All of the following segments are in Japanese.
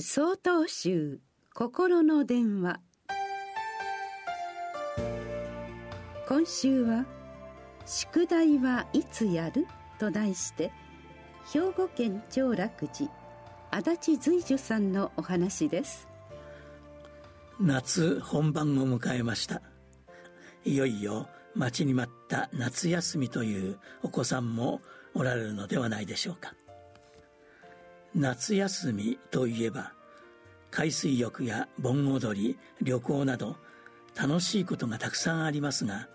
総統集心の電話。今週は「宿題はいつやる?」と題して兵庫県長楽寺足立随樹さんのお話です。夏本番を迎えました。いよいよ待ちに待った夏休みというお子さんもおられるのではないでしょうか。夏休みといえば海水浴や盆踊り旅行など楽しいことがたくさんありますが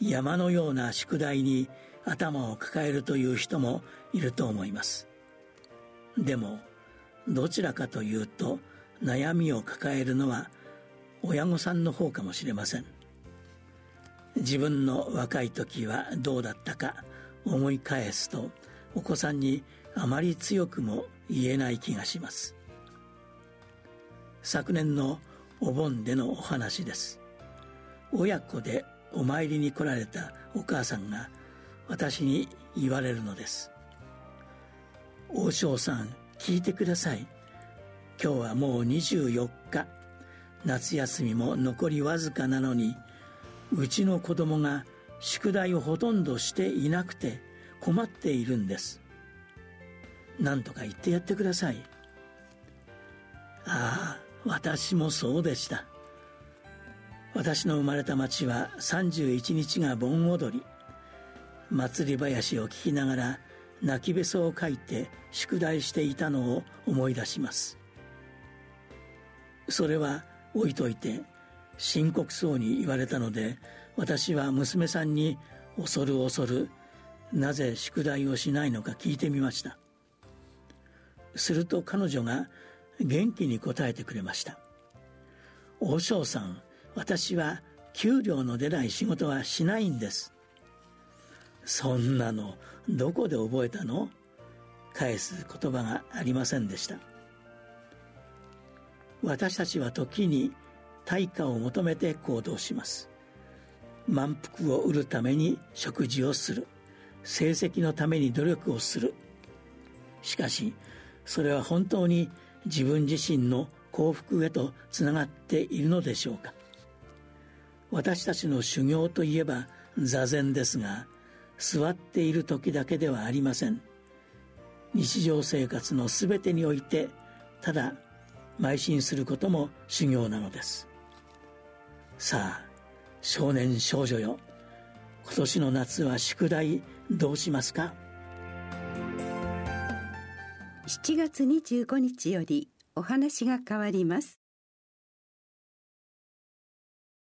山のような宿題に頭を抱えるという人もいると思います。でもどちらかというと悩みを抱えるのは親御さんの方かもしれません。自分の若い時はどうだったか思い返すとお子さんにあまり強くも言えない気がします。昨年のお盆でのお話です。親子でお参りに来られたお母さんが私に言われるのです王将さん聞いてください。今日はもう24日。夏休みも残りわずかなのにうちの子供が宿題をほとんどしていなくて困っているんです。何とか言ってやってください。ああ私もそうでした。私の生まれた町は31日が盆踊り。祭り囃子を聞きながら泣きべそを書いて宿題していたのを思い出します。それは置いといて深刻そうに言われたので私は娘さんに恐る恐るなぜ宿題をしないのか聞いてみました。すると彼女が元気に答えてくれました王将さん私は給料の出ない仕事はしないんです。そんなのどこで覚えたの？返す言葉がありませんでした私たちは時に対価を求めて行動します。満腹を得るために食事をする。成績のために努力をする。しかしそれは本当に自分自身の幸福へとつながっているのでしょうか？私たちの修行といえば座禅ですが座っている時だけではありません。日常生活の全てにおいてただ邁進することも修行なのです。さあ少年少女よ今年の夏は宿題どうしますか？7月25日よりお話が変わります。